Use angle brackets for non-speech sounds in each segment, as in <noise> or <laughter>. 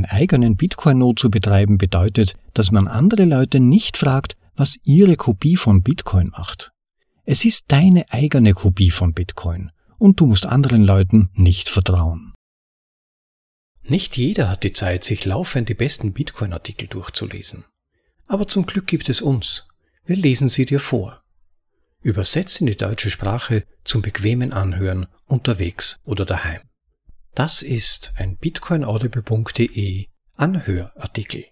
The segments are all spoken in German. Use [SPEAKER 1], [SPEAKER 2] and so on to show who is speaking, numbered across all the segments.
[SPEAKER 1] Einen eigenen Bitcoin-Node zu betreiben bedeutet, dass man andere Leute nicht fragt, was ihre Kopie von Bitcoin macht. Es ist deine eigene Kopie von Bitcoin und du musst anderen Leuten nicht vertrauen. Nicht jeder hat die Zeit, sich laufend die besten Bitcoin-Artikel durchzulesen. Aber zum Glück gibt es uns. Wir lesen sie dir vor. Übersetzt in die deutsche Sprache zum bequemen Anhören unterwegs oder daheim. Das ist ein bitcoinaudible.de Anhörartikel.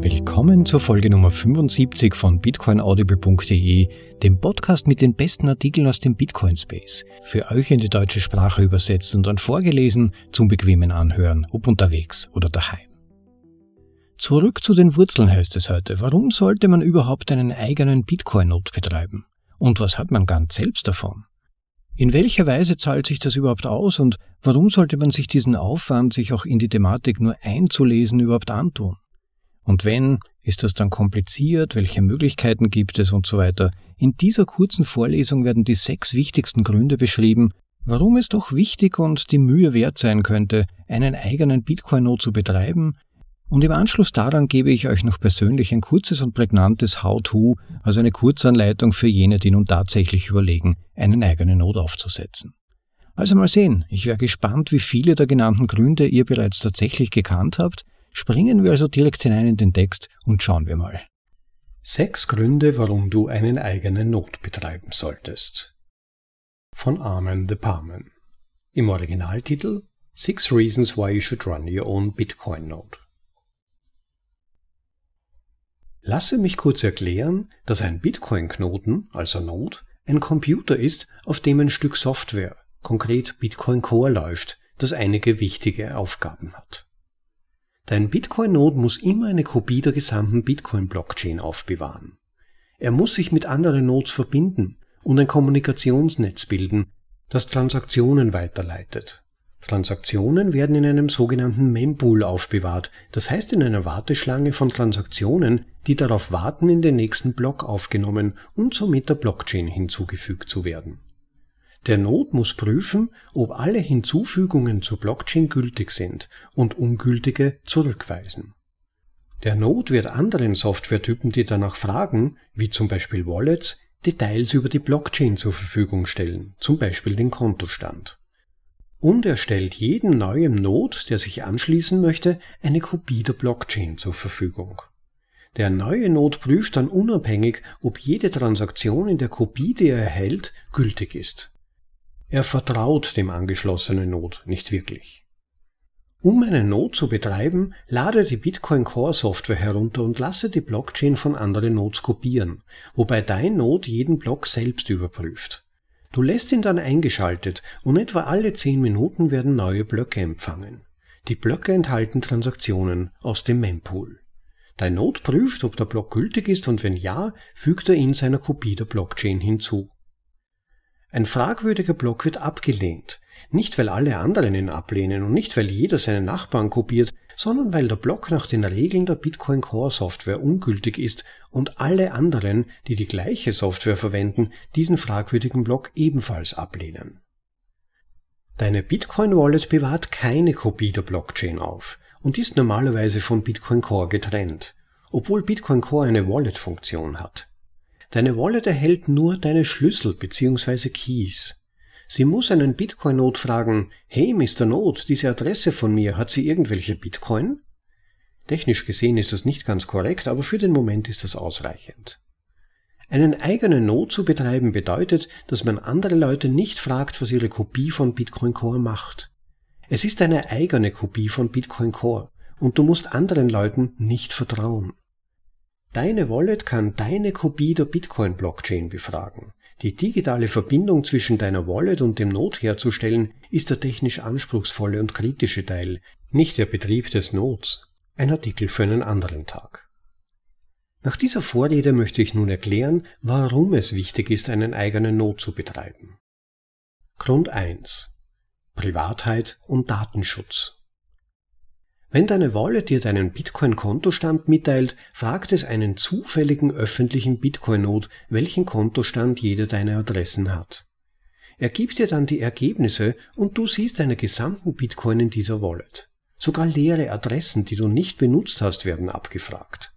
[SPEAKER 1] Willkommen zur Folge Nummer 75 von bitcoinaudible.de, dem Podcast mit den besten Artikeln aus dem Bitcoin Space, für euch in die deutsche Sprache übersetzt und dann vorgelesen zum bequemen Anhören, ob unterwegs oder daheim. Zurück zu den Wurzeln heißt es heute. Warum sollte man überhaupt einen eigenen Bitcoin-Node betreiben? Und was hat man ganz selbst davon? In welcher Weise zahlt sich das überhaupt aus und warum sollte man sich diesen Aufwand, sich auch in die Thematik nur einzulesen, überhaupt antun? Und wenn, ist das dann kompliziert? Welche Möglichkeiten gibt es und so weiter? In dieser kurzen Vorlesung werden die sechs wichtigsten Gründe beschrieben, warum es doch wichtig und die Mühe wert sein könnte, einen eigenen Bitcoin-Node zu betreiben, und im Anschluss daran gebe ich euch noch persönlich ein kurzes und prägnantes How-To, also eine Kurzanleitung für jene, die nun tatsächlich überlegen, einen eigenen Node aufzusetzen. Also mal sehen, ich wäre gespannt, wie viele der genannten Gründe ihr bereits tatsächlich gekannt habt. Springen wir also direkt hinein in den Text und schauen wir mal. Sechs Gründe, warum du einen eigenen Node betreiben solltest. Von Armin de Parmen. Im Originaltitel Six Reasons Why You Should Run Your Own Bitcoin Node. Lasse mich kurz erklären, dass ein Bitcoin-Knoten, also Node, ein Computer ist, auf dem ein Stück Software, konkret Bitcoin Core läuft, das einige wichtige Aufgaben hat. Dein Bitcoin-Node muss immer eine Kopie der gesamten Bitcoin-Blockchain aufbewahren. Er muss sich mit anderen Nodes verbinden und ein Kommunikationsnetz bilden, das Transaktionen weiterleitet. Transaktionen werden in einem sogenannten Mempool aufbewahrt, das heißt in einer Warteschlange von Transaktionen, die darauf warten, in den nächsten Block aufgenommen und somit der Blockchain hinzugefügt zu werden. Der Node muss prüfen, ob alle Hinzufügungen zur Blockchain gültig sind und ungültige zurückweisen. Der Node wird anderen Softwaretypen, die danach fragen, wie zum Beispiel Wallets, Details über die Blockchain zur Verfügung stellen, zum Beispiel den Kontostand und er stellt jedem neuen Node, der sich anschließen möchte, eine Kopie der Blockchain zur Verfügung. Der neue Node prüft dann unabhängig, ob jede Transaktion in der Kopie, die er erhält, gültig ist. Er vertraut dem angeschlossenen Node nicht wirklich. Um einen Node zu betreiben, lade die Bitcoin Core Software herunter und lasse die Blockchain von anderen Nodes kopieren, wobei dein Node jeden Block selbst überprüft. Du lässt ihn dann eingeschaltet und etwa alle 10 Minuten werden neue Blöcke empfangen. Die Blöcke enthalten Transaktionen aus dem Mempool. Dein Node prüft, ob der Block gültig ist und wenn ja, fügt er ihn seiner Kopie der Blockchain hinzu. Ein fragwürdiger Block wird abgelehnt, nicht weil alle anderen ihn ablehnen und nicht weil jeder seinen Nachbarn kopiert, sondern weil der Block nach den Regeln der Bitcoin Core Software ungültig ist und alle anderen, die die gleiche Software verwenden, diesen fragwürdigen Block ebenfalls ablehnen. Deine Bitcoin Wallet bewahrt keine Kopie der Blockchain auf und ist normalerweise von Bitcoin Core getrennt, obwohl Bitcoin Core eine Wallet-Funktion hat. Deine Wallet erhält nur deine Schlüssel bzw. Keys. Sie muss einen Bitcoin-Node fragen, hey Mr. Node, diese Adresse von mir, hat sie irgendwelche Bitcoin? Technisch gesehen ist das nicht ganz korrekt, aber für den Moment ist das ausreichend. Einen eigenen Node zu betreiben bedeutet, dass man andere Leute nicht fragt, was ihre Kopie von Bitcoin Core macht. Es ist eine eigene Kopie von Bitcoin Core und du musst anderen Leuten nicht vertrauen. Deine Wallet kann deine Kopie der Bitcoin Blockchain befragen. Die digitale Verbindung zwischen deiner Wallet und dem Node herzustellen, ist der technisch anspruchsvolle und kritische Teil, nicht der Betrieb des Nodes. Ein Artikel für einen anderen Tag. Nach dieser Vorrede möchte ich nun erklären, warum es wichtig ist, einen eigenen Node zu betreiben. Grund 1. Privatheit und Datenschutz. Wenn deine Wallet dir deinen Bitcoin-Kontostand mitteilt, fragt es einen zufälligen öffentlichen Bitcoin-Node, welchen Kontostand jede deiner Adressen hat. Er gibt dir dann die Ergebnisse und du siehst deine gesamten Bitcoin in dieser Wallet. Sogar leere Adressen, die du nicht benutzt hast, werden abgefragt.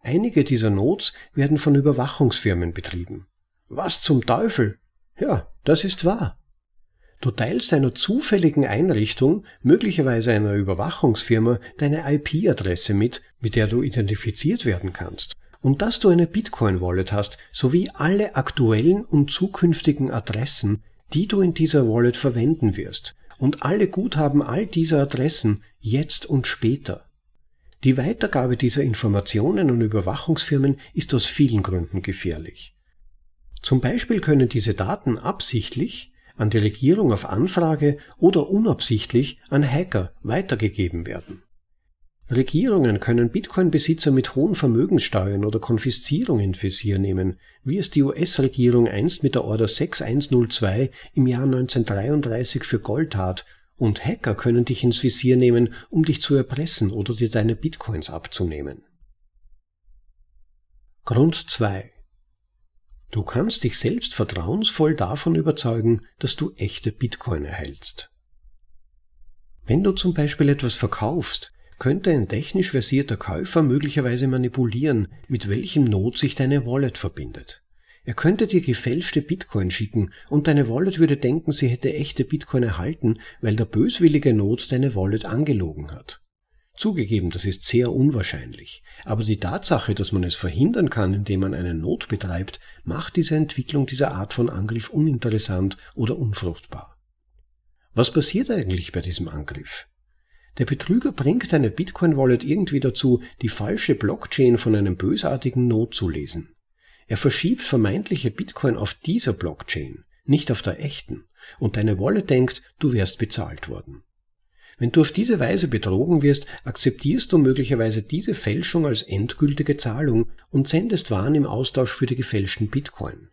[SPEAKER 1] Einige dieser Nodes werden von Überwachungsfirmen betrieben. Was zum Teufel? Ja, das ist wahr. Du teilst einer zufälligen Einrichtung, möglicherweise einer Überwachungsfirma, deine IP-Adresse mit, mit der du identifiziert werden kannst. Und dass du eine Bitcoin-Wallet hast, sowie alle aktuellen und zukünftigen Adressen, die du in dieser Wallet verwenden wirst. Und alle Guthaben all dieser Adressen, jetzt und später. Die Weitergabe dieser Informationen an Überwachungsfirmen ist aus vielen Gründen gefährlich. Zum Beispiel können diese Daten absichtlich an die Regierung auf Anfrage oder unabsichtlich an Hacker weitergegeben werden. Regierungen können Bitcoin-Besitzer mit hohen Vermögenssteuern oder Konfiszierung in Visier nehmen, wie es die US-Regierung einst mit der Order 6102 im Jahr 1933 für Gold tat, und Hacker können dich ins Visier nehmen, um dich zu erpressen oder dir deine Bitcoins abzunehmen. Grund 2 Du kannst dich selbst vertrauensvoll davon überzeugen, dass du echte Bitcoin erhältst. Wenn du zum Beispiel etwas verkaufst, könnte ein technisch versierter Käufer möglicherweise manipulieren, mit welchem Not sich deine Wallet verbindet. Er könnte dir gefälschte Bitcoin schicken und deine Wallet würde denken, sie hätte echte Bitcoin erhalten, weil der böswillige Not deine Wallet angelogen hat. Zugegeben, das ist sehr unwahrscheinlich, aber die Tatsache, dass man es verhindern kann, indem man eine Not betreibt, macht diese Entwicklung dieser Art von Angriff uninteressant oder unfruchtbar. Was passiert eigentlich bei diesem Angriff? Der Betrüger bringt eine Bitcoin-Wallet irgendwie dazu, die falsche Blockchain von einem bösartigen Not zu lesen. Er verschiebt vermeintliche Bitcoin auf dieser Blockchain, nicht auf der echten, und deine Wallet denkt, du wärst bezahlt worden. Wenn du auf diese Weise betrogen wirst, akzeptierst du möglicherweise diese Fälschung als endgültige Zahlung und sendest Waren im Austausch für die gefälschten Bitcoin.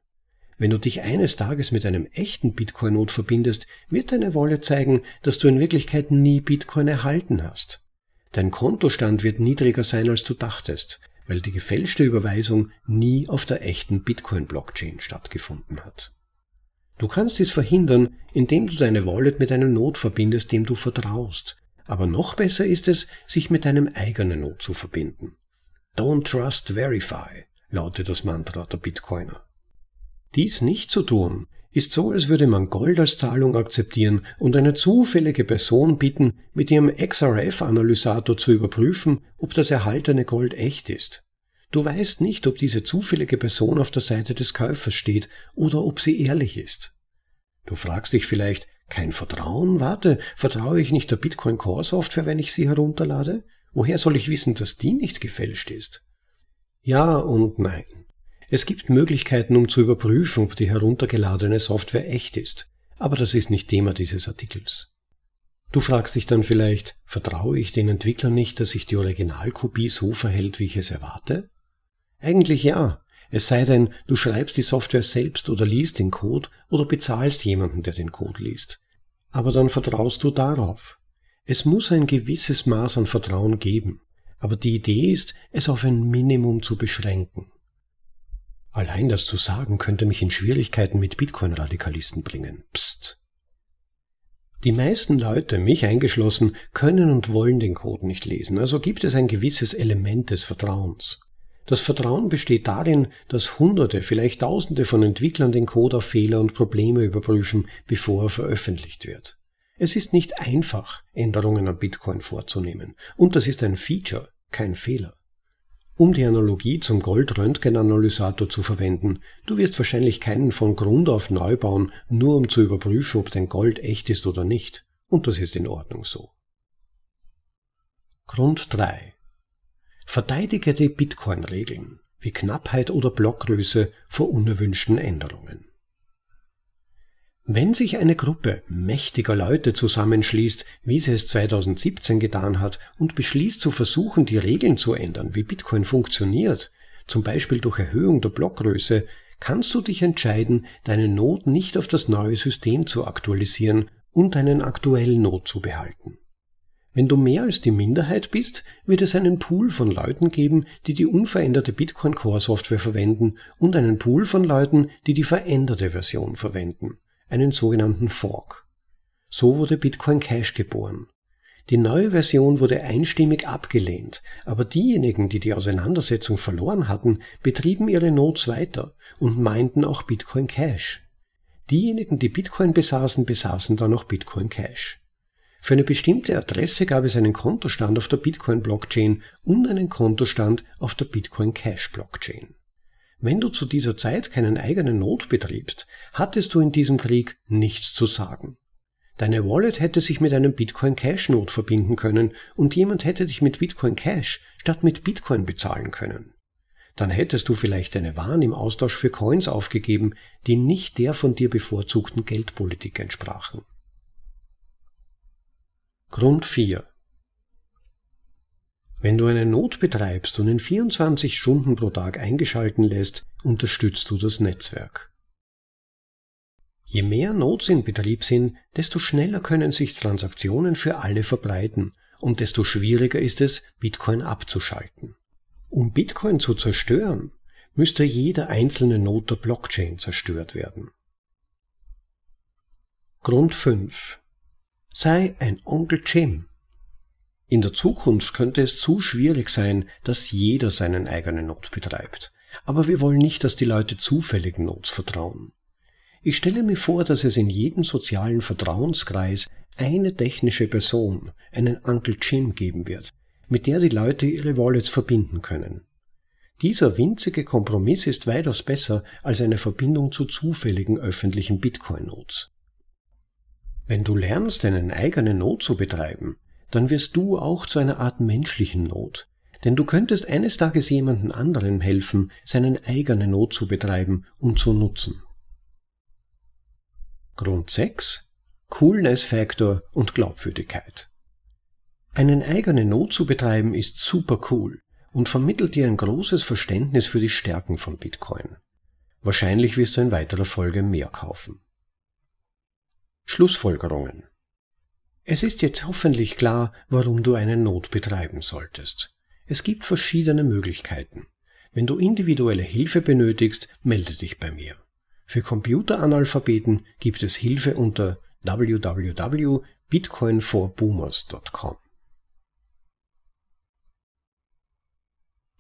[SPEAKER 1] Wenn du dich eines Tages mit einem echten Bitcoin-Not verbindest, wird deine Wolle zeigen, dass du in Wirklichkeit nie Bitcoin erhalten hast. Dein Kontostand wird niedriger sein, als du dachtest, weil die gefälschte Überweisung nie auf der echten Bitcoin-Blockchain stattgefunden hat. Du kannst dies verhindern, indem du deine Wallet mit einem Not verbindest, dem du vertraust. Aber noch besser ist es, sich mit deinem eigenen Not zu verbinden. Don't trust, verify, lautet das Mantra der Bitcoiner. Dies nicht zu tun, ist so, als würde man Gold als Zahlung akzeptieren und eine zufällige Person bitten, mit ihrem XRF-Analysator zu überprüfen, ob das erhaltene Gold echt ist. Du weißt nicht, ob diese zufällige Person auf der Seite des Käufers steht oder ob sie ehrlich ist. Du fragst dich vielleicht, kein Vertrauen? Warte, vertraue ich nicht der Bitcoin Core Software, wenn ich sie herunterlade? Woher soll ich wissen, dass die nicht gefälscht ist? Ja und nein. Es gibt Möglichkeiten, um zu überprüfen, ob die heruntergeladene Software echt ist, aber das ist nicht Thema dieses Artikels. Du fragst dich dann vielleicht, vertraue ich den Entwicklern nicht, dass sich die Originalkopie so verhält, wie ich es erwarte? Eigentlich ja. Es sei denn, du schreibst die Software selbst oder liest den Code oder bezahlst jemanden, der den Code liest. Aber dann vertraust du darauf. Es muss ein gewisses Maß an Vertrauen geben, aber die Idee ist, es auf ein Minimum zu beschränken. Allein das zu sagen könnte mich in Schwierigkeiten mit Bitcoin-Radikalisten bringen. Psst. Die meisten Leute, mich eingeschlossen, können und wollen den Code nicht lesen, also gibt es ein gewisses Element des Vertrauens. Das Vertrauen besteht darin, dass Hunderte, vielleicht Tausende von Entwicklern den Code auf Fehler und Probleme überprüfen, bevor er veröffentlicht wird. Es ist nicht einfach, Änderungen an Bitcoin vorzunehmen, und das ist ein Feature, kein Fehler. Um die Analogie zum Gold-Röntgen-Analysator zu verwenden, du wirst wahrscheinlich keinen von Grund auf neu bauen, nur um zu überprüfen, ob dein Gold echt ist oder nicht. Und das ist in Ordnung so. Grund 3. Verteidige die Bitcoin-Regeln wie Knappheit oder Blockgröße vor unerwünschten Änderungen. Wenn sich eine Gruppe mächtiger Leute zusammenschließt, wie sie es 2017 getan hat, und beschließt zu versuchen, die Regeln zu ändern, wie Bitcoin funktioniert, zum Beispiel durch Erhöhung der Blockgröße, kannst du dich entscheiden, deine Not nicht auf das neue System zu aktualisieren und deinen aktuellen Not zu behalten. Wenn du mehr als die Minderheit bist, wird es einen Pool von Leuten geben, die die unveränderte Bitcoin Core Software verwenden und einen Pool von Leuten, die die veränderte Version verwenden, einen sogenannten Fork. So wurde Bitcoin Cash geboren. Die neue Version wurde einstimmig abgelehnt, aber diejenigen, die die Auseinandersetzung verloren hatten, betrieben ihre Nodes weiter und meinten auch Bitcoin Cash. Diejenigen, die Bitcoin besaßen, besaßen dann auch Bitcoin Cash. Für eine bestimmte Adresse gab es einen Kontostand auf der Bitcoin-Blockchain und einen Kontostand auf der Bitcoin Cash-Blockchain. Wenn du zu dieser Zeit keinen eigenen Node betriebst, hattest du in diesem Krieg nichts zu sagen. Deine Wallet hätte sich mit einem Bitcoin Cash Node verbinden können und jemand hätte dich mit Bitcoin Cash statt mit Bitcoin bezahlen können. Dann hättest du vielleicht deine Waren im Austausch für Coins aufgegeben, die nicht der von dir bevorzugten Geldpolitik entsprachen. Grund 4 Wenn du eine Not betreibst und in 24 Stunden pro Tag eingeschalten lässt, unterstützt du das Netzwerk. Je mehr Nodes in Betrieb sind, desto schneller können sich Transaktionen für alle verbreiten und desto schwieriger ist es, Bitcoin abzuschalten. Um Bitcoin zu zerstören, müsste jeder einzelne Node der Blockchain zerstört werden. Grund 5 sei ein Onkel Jim. In der Zukunft könnte es zu schwierig sein, dass jeder seinen eigenen Not betreibt. Aber wir wollen nicht, dass die Leute zufälligen Nots vertrauen. Ich stelle mir vor, dass es in jedem sozialen Vertrauenskreis eine technische Person, einen Uncle Jim geben wird, mit der die Leute ihre Wallets verbinden können. Dieser winzige Kompromiss ist weitaus besser als eine Verbindung zu zufälligen öffentlichen Bitcoin-Notes. Wenn du lernst, einen eigenen Not zu betreiben, dann wirst du auch zu einer Art menschlichen Not. Denn du könntest eines Tages jemandem anderen helfen, seinen eigenen Not zu betreiben und zu nutzen. Grund 6. Coolness Factor und Glaubwürdigkeit. Einen eigenen Not zu betreiben ist super cool und vermittelt dir ein großes Verständnis für die Stärken von Bitcoin. Wahrscheinlich wirst du in weiterer Folge mehr kaufen. Schlussfolgerungen. Es ist jetzt hoffentlich klar, warum du eine Not betreiben solltest. Es gibt verschiedene Möglichkeiten. Wenn du individuelle Hilfe benötigst, melde dich bei mir. Für Computeranalphabeten gibt es Hilfe unter www.bitcoinforboomers.com.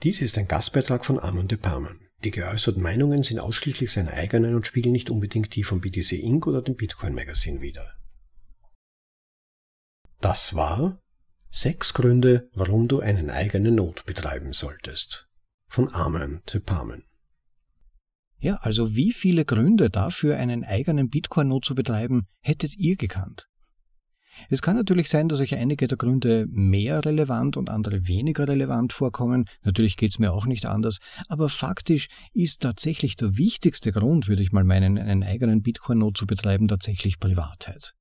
[SPEAKER 1] Dies ist ein Gastbeitrag von Amon de Parman. Die geäußerten Meinungen sind ausschließlich seine eigenen und spiegeln nicht unbedingt die von BTC Inc. oder dem Bitcoin Magazine wider. Das war Sechs Gründe, warum du einen eigenen Not betreiben solltest. Von Amen to Pamen.
[SPEAKER 2] Ja, also wie viele Gründe dafür, einen eigenen Bitcoin-Not zu betreiben, hättet ihr gekannt? Es kann natürlich sein, dass euch einige der Gründe mehr relevant und andere weniger relevant vorkommen. Natürlich geht es mir auch nicht anders. Aber faktisch ist tatsächlich der wichtigste Grund, würde ich mal meinen, einen eigenen Bitcoin-Node zu betreiben, tatsächlich Privatheit.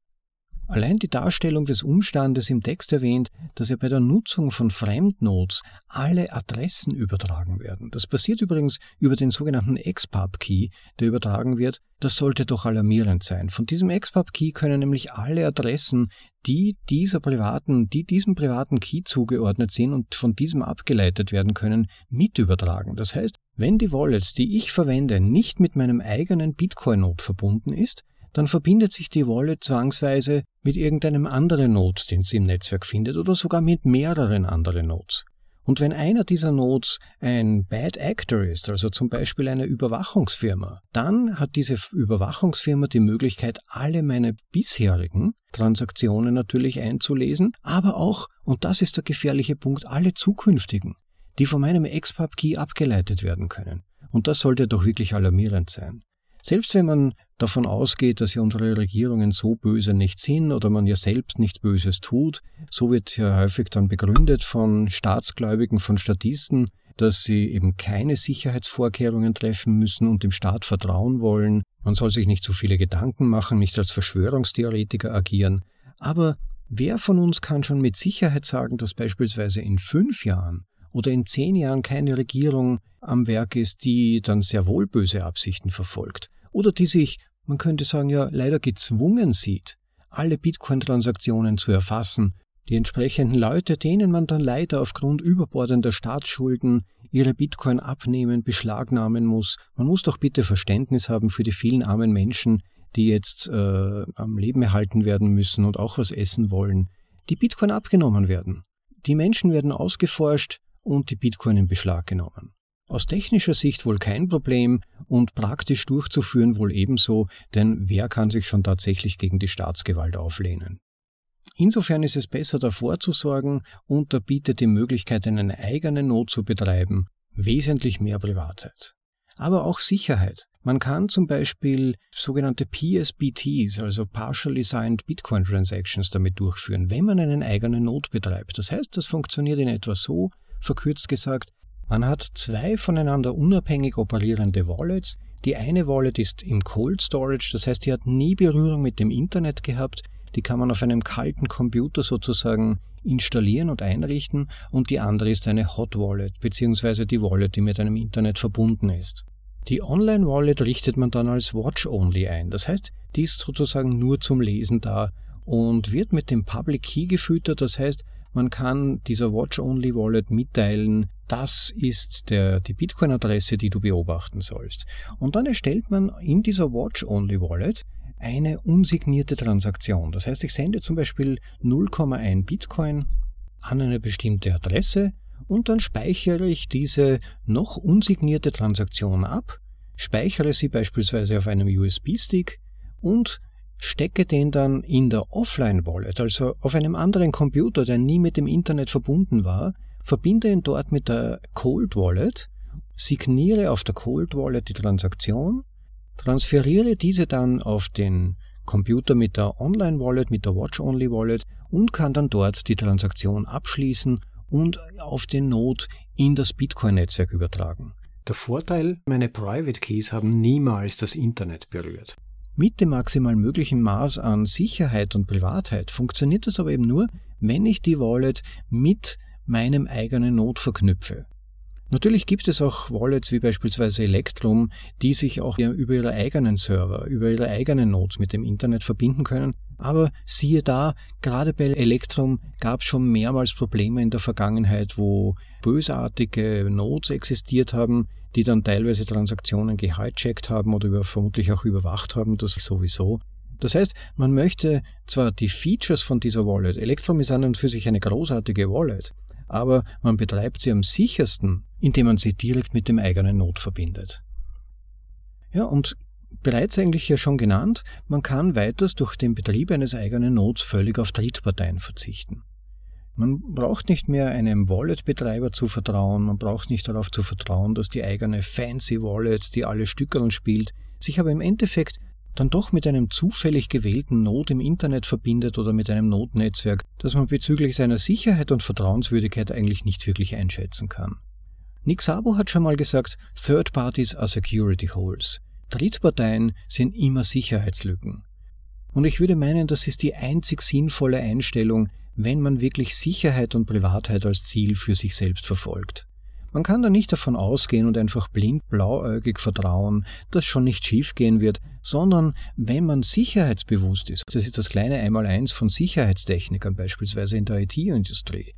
[SPEAKER 2] Allein die Darstellung des Umstandes im Text erwähnt, dass ja bei der Nutzung von Fremdnodes alle Adressen übertragen werden. Das passiert übrigens über den sogenannten XPub-Key, der übertragen wird. Das sollte doch alarmierend sein. Von diesem XPub-Key können nämlich alle Adressen, die dieser privaten, die diesem privaten Key zugeordnet sind und von diesem abgeleitet werden können, mit übertragen. Das heißt, wenn die Wallet, die ich verwende, nicht mit meinem eigenen Bitcoin-Node verbunden ist, dann verbindet sich die Wallet zwangsweise mit irgendeinem anderen Node, den sie im Netzwerk findet, oder sogar mit mehreren anderen Nodes. Und wenn einer dieser Nodes ein Bad Actor ist, also zum Beispiel eine Überwachungsfirma, dann hat diese Überwachungsfirma die Möglichkeit, alle meine bisherigen Transaktionen natürlich einzulesen, aber auch, und das ist der gefährliche Punkt, alle zukünftigen, die von meinem XPub-Key abgeleitet werden können. Und das sollte doch wirklich alarmierend sein. Selbst wenn man davon ausgeht, dass ja unsere Regierungen so böse nicht sind oder man ja selbst nichts Böses tut, so wird ja häufig dann begründet von Staatsgläubigen, von Statisten, dass sie eben keine Sicherheitsvorkehrungen treffen müssen und dem Staat vertrauen wollen. Man soll sich nicht so viele Gedanken machen, nicht als Verschwörungstheoretiker agieren. Aber wer von uns kann schon mit Sicherheit sagen, dass beispielsweise in fünf Jahren oder in zehn Jahren keine Regierung am Werk ist, die dann sehr wohl böse Absichten verfolgt oder die sich, man könnte sagen, ja leider gezwungen sieht, alle Bitcoin-Transaktionen zu erfassen, Die entsprechenden Leute, denen man dann leider aufgrund überbordender Staatsschulden ihre Bitcoin abnehmen, beschlagnahmen muss. Man muss doch bitte Verständnis haben für die vielen armen Menschen, die jetzt äh, am Leben erhalten werden müssen und auch was essen wollen, die Bitcoin abgenommen werden. Die Menschen werden ausgeforscht und die Bitcoin in Beschlag genommen. Aus technischer Sicht wohl kein Problem und praktisch durchzuführen wohl ebenso, denn wer kann sich schon tatsächlich gegen die Staatsgewalt auflehnen? Insofern ist es besser davor zu sorgen und da bietet die Möglichkeit, eine eigene Not zu betreiben, wesentlich mehr Privatheit. Aber auch Sicherheit. Man kann zum Beispiel sogenannte PSBTs, also Partially Signed Bitcoin Transactions, damit durchführen, wenn man einen eigenen Node betreibt. Das heißt, das funktioniert in etwa so, verkürzt gesagt, man hat zwei voneinander unabhängig operierende Wallets. Die eine Wallet ist im Cold Storage, das heißt, die hat nie Berührung mit dem Internet gehabt. Die kann man auf einem kalten Computer sozusagen installieren und einrichten. Und die andere ist eine Hot Wallet, beziehungsweise die Wallet, die mit einem Internet verbunden ist. Die Online-Wallet richtet man dann als Watch-Only ein. Das heißt, die ist sozusagen nur zum Lesen da und wird mit dem Public Key gefüttert. Das heißt, man kann dieser Watch-Only-Wallet mitteilen, das ist der, die Bitcoin-Adresse, die du beobachten sollst. Und dann erstellt man in dieser Watch-Only-Wallet eine unsignierte Transaktion. Das heißt, ich sende zum Beispiel 0,1 Bitcoin an eine bestimmte Adresse und dann speichere ich diese noch unsignierte Transaktion ab, speichere sie beispielsweise auf einem USB-Stick und stecke den dann in der Offline-Wallet, also auf einem anderen Computer, der nie mit dem Internet verbunden war, verbinde ihn dort mit der Cold Wallet, signiere auf der Cold Wallet die Transaktion, transferiere diese dann auf den Computer mit der Online Wallet, mit der Watch Only Wallet und kann dann dort die Transaktion abschließen und auf den Node in das Bitcoin-Netzwerk übertragen.
[SPEAKER 1] Der Vorteil, meine Private Keys haben niemals das Internet berührt.
[SPEAKER 2] Mit dem maximal möglichen Maß an Sicherheit und Privatheit funktioniert das aber eben nur, wenn ich die Wallet mit meinem eigenen Node verknüpfe. Natürlich gibt es auch Wallets wie beispielsweise Electrum, die sich auch über ihre eigenen Server, über ihre eigenen Nodes mit dem Internet verbinden können. Aber siehe da, gerade bei Electrum gab es schon mehrmals Probleme in der Vergangenheit, wo bösartige Nodes existiert haben, die dann teilweise Transaktionen gehijackt haben oder über, vermutlich auch überwacht haben, das sowieso. Das heißt, man möchte zwar die Features von dieser Wallet, Electrum ist an und für sich eine großartige Wallet, aber man betreibt sie am sichersten, indem man sie direkt mit dem eigenen Node verbindet. Ja, und bereits eigentlich ja schon genannt, man kann weiters durch den Betrieb eines eigenen Nodes völlig auf Drittparteien verzichten. Man braucht nicht mehr einem Wallet-Betreiber zu vertrauen, man braucht nicht darauf zu vertrauen, dass die eigene fancy Wallet, die alle Stückeln spielt, sich aber im Endeffekt dann doch mit einem zufällig gewählten Node im Internet verbindet oder mit einem Node-Netzwerk, das man bezüglich seiner Sicherheit und Vertrauenswürdigkeit eigentlich nicht wirklich einschätzen kann. Nick Szabo hat schon mal gesagt, Third Parties are Security Holes. Drittparteien sind immer Sicherheitslücken. Und ich würde meinen, das ist die einzig sinnvolle Einstellung, wenn man wirklich Sicherheit und Privatheit als Ziel für sich selbst verfolgt. Man kann da nicht davon ausgehen und einfach blind blauäugig vertrauen, dass schon nicht schiefgehen wird, sondern wenn man sicherheitsbewusst ist, das ist das kleine Einmaleins von Sicherheitstechnikern beispielsweise in der IT-Industrie,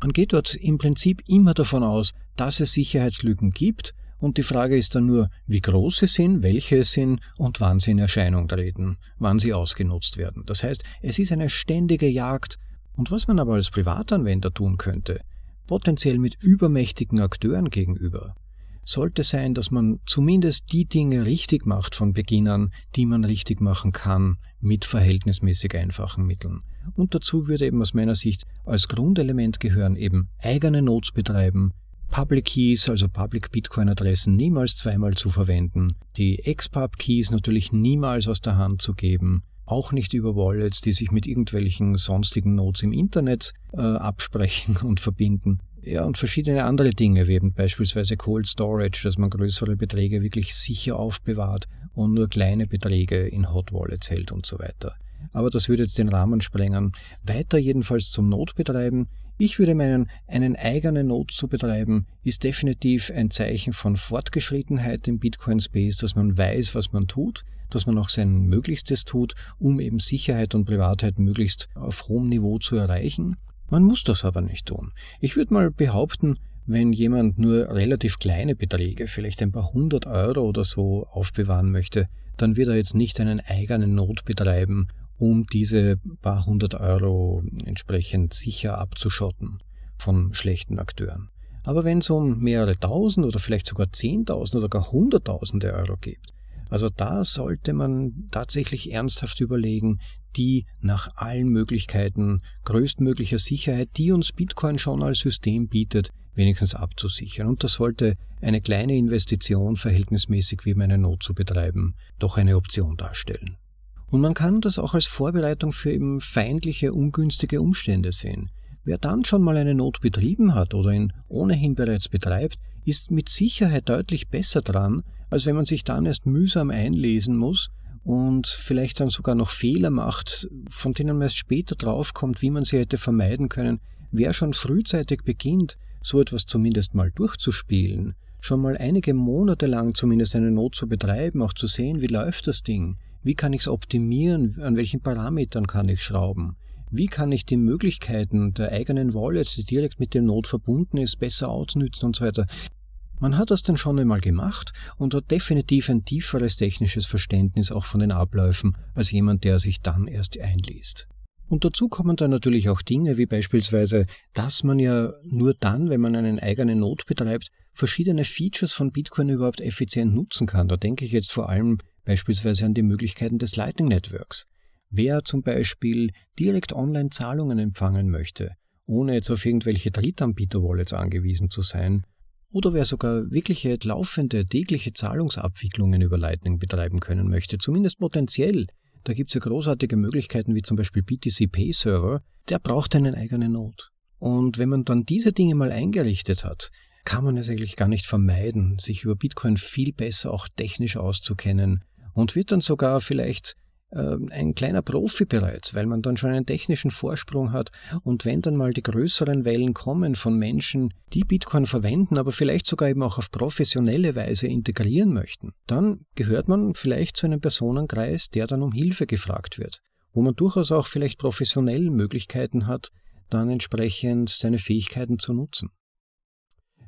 [SPEAKER 2] man geht dort im Prinzip immer davon aus, dass es Sicherheitslücken gibt und die Frage ist dann nur, wie groß sie sind, welche es sind und wann sie in Erscheinung treten, wann sie ausgenutzt werden. Das heißt, es ist eine ständige Jagd und was man aber als Privatanwender tun könnte, potenziell mit übermächtigen Akteuren gegenüber, sollte sein, dass man zumindest die Dinge richtig macht von Beginn an, die man richtig machen kann mit verhältnismäßig einfachen Mitteln. Und dazu würde eben aus meiner Sicht als Grundelement gehören eben eigene Notes betreiben, Public Keys, also Public Bitcoin Adressen, niemals zweimal zu verwenden, die XPub Keys natürlich niemals aus der Hand zu geben, auch nicht über Wallets, die sich mit irgendwelchen sonstigen Nodes im Internet äh, absprechen und verbinden. Ja, und verschiedene andere Dinge, wie eben beispielsweise Cold Storage, dass man größere Beträge wirklich sicher aufbewahrt und nur kleine Beträge in Hot Wallets hält und so weiter. Aber das würde jetzt den Rahmen sprengen. Weiter jedenfalls zum Notbetreiben. Ich würde meinen, einen eigenen Node zu betreiben, ist definitiv ein Zeichen von Fortgeschrittenheit im Bitcoin-Space, dass man weiß, was man tut, dass man auch sein Möglichstes tut, um eben Sicherheit und Privatheit möglichst auf hohem Niveau zu erreichen. Man muss das aber nicht tun. Ich würde mal behaupten, wenn jemand nur relativ kleine Beträge, vielleicht ein paar hundert Euro oder so aufbewahren möchte, dann wird er jetzt nicht einen eigenen Node betreiben um diese paar hundert Euro entsprechend sicher abzuschotten von schlechten Akteuren. Aber wenn es um mehrere tausend oder vielleicht sogar zehntausend oder gar hunderttausende Euro geht, also da sollte man tatsächlich ernsthaft überlegen, die nach allen Möglichkeiten größtmöglicher Sicherheit, die uns Bitcoin schon als System bietet, wenigstens abzusichern. Und das sollte eine kleine Investition verhältnismäßig wie meine Not zu betreiben doch eine Option darstellen. Und man kann das auch als Vorbereitung für eben feindliche, ungünstige Umstände sehen. Wer dann schon mal eine Not betrieben hat oder ihn ohnehin bereits betreibt, ist mit Sicherheit deutlich besser dran, als wenn man sich dann erst mühsam einlesen muss und vielleicht dann sogar noch Fehler macht, von denen man erst später draufkommt, wie man sie hätte vermeiden können. Wer schon frühzeitig beginnt, so etwas zumindest mal durchzuspielen, schon mal einige Monate lang zumindest eine Not zu betreiben, auch zu sehen, wie läuft das Ding, wie kann ich es optimieren? An welchen Parametern kann ich schrauben? Wie kann ich die Möglichkeiten der eigenen Wallet, die direkt mit dem Node verbunden ist, besser ausnützen und so weiter? Man hat das dann schon einmal gemacht und hat definitiv ein tieferes technisches Verständnis auch von den Abläufen als jemand, der sich dann erst einliest. Und dazu kommen dann natürlich auch Dinge wie beispielsweise, dass man ja nur dann, wenn man einen eigenen Node betreibt, verschiedene Features von Bitcoin überhaupt effizient nutzen kann. Da denke ich jetzt vor allem beispielsweise an die Möglichkeiten des Lightning Networks. Wer zum Beispiel direkt online Zahlungen empfangen möchte, ohne jetzt auf irgendwelche Drittanbieter-Wallets angewiesen zu sein, oder wer sogar wirkliche laufende tägliche Zahlungsabwicklungen über Lightning betreiben können möchte, zumindest potenziell, da gibt es ja großartige Möglichkeiten wie zum Beispiel BTC Pay Server, der braucht einen eigenen Node. Und wenn man dann diese Dinge mal eingerichtet hat, kann man es eigentlich gar nicht vermeiden, sich über Bitcoin viel besser auch technisch auszukennen, und wird dann sogar vielleicht ein kleiner Profi bereits, weil man dann schon einen technischen Vorsprung hat und wenn dann mal die größeren Wellen kommen von Menschen, die Bitcoin verwenden, aber vielleicht sogar eben auch auf professionelle Weise integrieren möchten, dann gehört man vielleicht zu einem Personenkreis, der dann um Hilfe gefragt wird, wo man durchaus auch vielleicht professionell Möglichkeiten hat, dann entsprechend seine Fähigkeiten zu nutzen.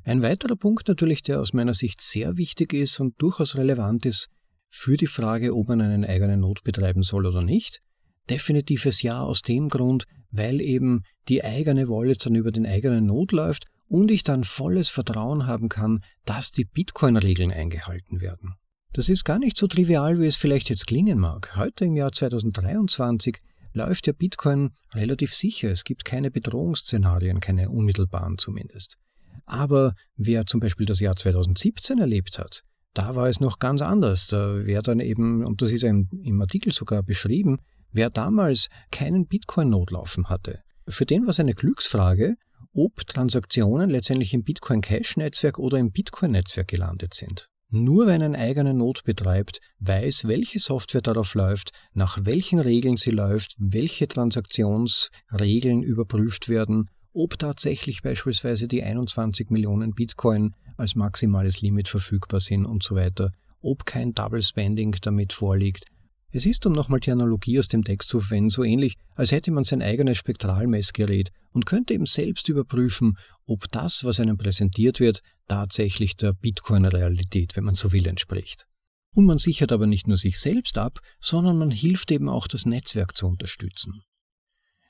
[SPEAKER 2] Ein weiterer Punkt natürlich, der aus meiner Sicht sehr wichtig ist und durchaus relevant ist, für die Frage, ob man einen eigenen Not betreiben soll oder nicht. Definitives Ja aus dem Grund, weil eben die eigene Wallet dann über den eigenen Not läuft und ich dann volles Vertrauen haben kann, dass die Bitcoin-Regeln eingehalten werden. Das ist gar nicht so trivial, wie es vielleicht jetzt klingen mag. Heute im Jahr 2023 läuft ja Bitcoin relativ sicher. Es gibt keine Bedrohungsszenarien, keine unmittelbaren zumindest. Aber wer zum Beispiel das Jahr 2017 erlebt hat, da war es noch ganz anders. Da wäre dann eben, und das ist ja im, im Artikel sogar beschrieben, wer damals keinen Bitcoin-Not laufen hatte. Für den war es eine Glücksfrage, ob Transaktionen letztendlich im Bitcoin Cash-Netzwerk oder im Bitcoin-Netzwerk gelandet sind. Nur wer einen eigenen Not betreibt, weiß, welche Software darauf läuft, nach welchen Regeln sie läuft, welche Transaktionsregeln überprüft werden, ob tatsächlich beispielsweise die 21 Millionen Bitcoin als maximales Limit verfügbar sind und so weiter, ob kein Double Spending damit vorliegt. Es ist, um nochmal die Analogie aus dem Text zu verwenden, so ähnlich, als hätte man sein eigenes Spektralmessgerät und könnte eben selbst überprüfen, ob das, was einem präsentiert wird, tatsächlich der Bitcoin-Realität, wenn man so will, entspricht. Und man sichert aber nicht nur sich selbst ab, sondern man hilft eben auch das Netzwerk zu unterstützen.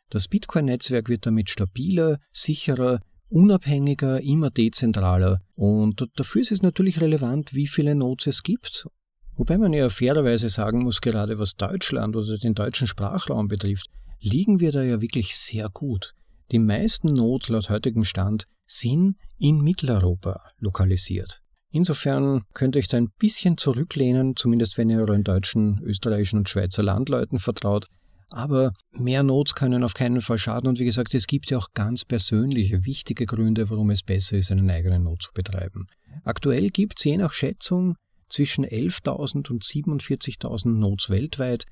[SPEAKER 2] Das Bitcoin-Netzwerk wird damit stabiler, sicherer unabhängiger, immer dezentraler. Und dafür ist es natürlich relevant, wie viele Nodes es gibt. Wobei man ja fairerweise sagen muss, gerade was Deutschland oder den deutschen Sprachraum betrifft, liegen wir da ja wirklich sehr gut. Die meisten Nodes laut heutigem Stand sind in Mitteleuropa lokalisiert. Insofern könnt ihr euch da ein bisschen zurücklehnen, zumindest wenn ihr euren deutschen, österreichischen und Schweizer Landleuten vertraut, aber mehr Notes können auf keinen Fall schaden. Und wie gesagt, es gibt ja auch ganz persönliche, wichtige Gründe, warum es besser ist, einen eigenen Not zu betreiben. Aktuell gibt es je nach Schätzung zwischen 11.000 und 47.000 Nodes weltweit.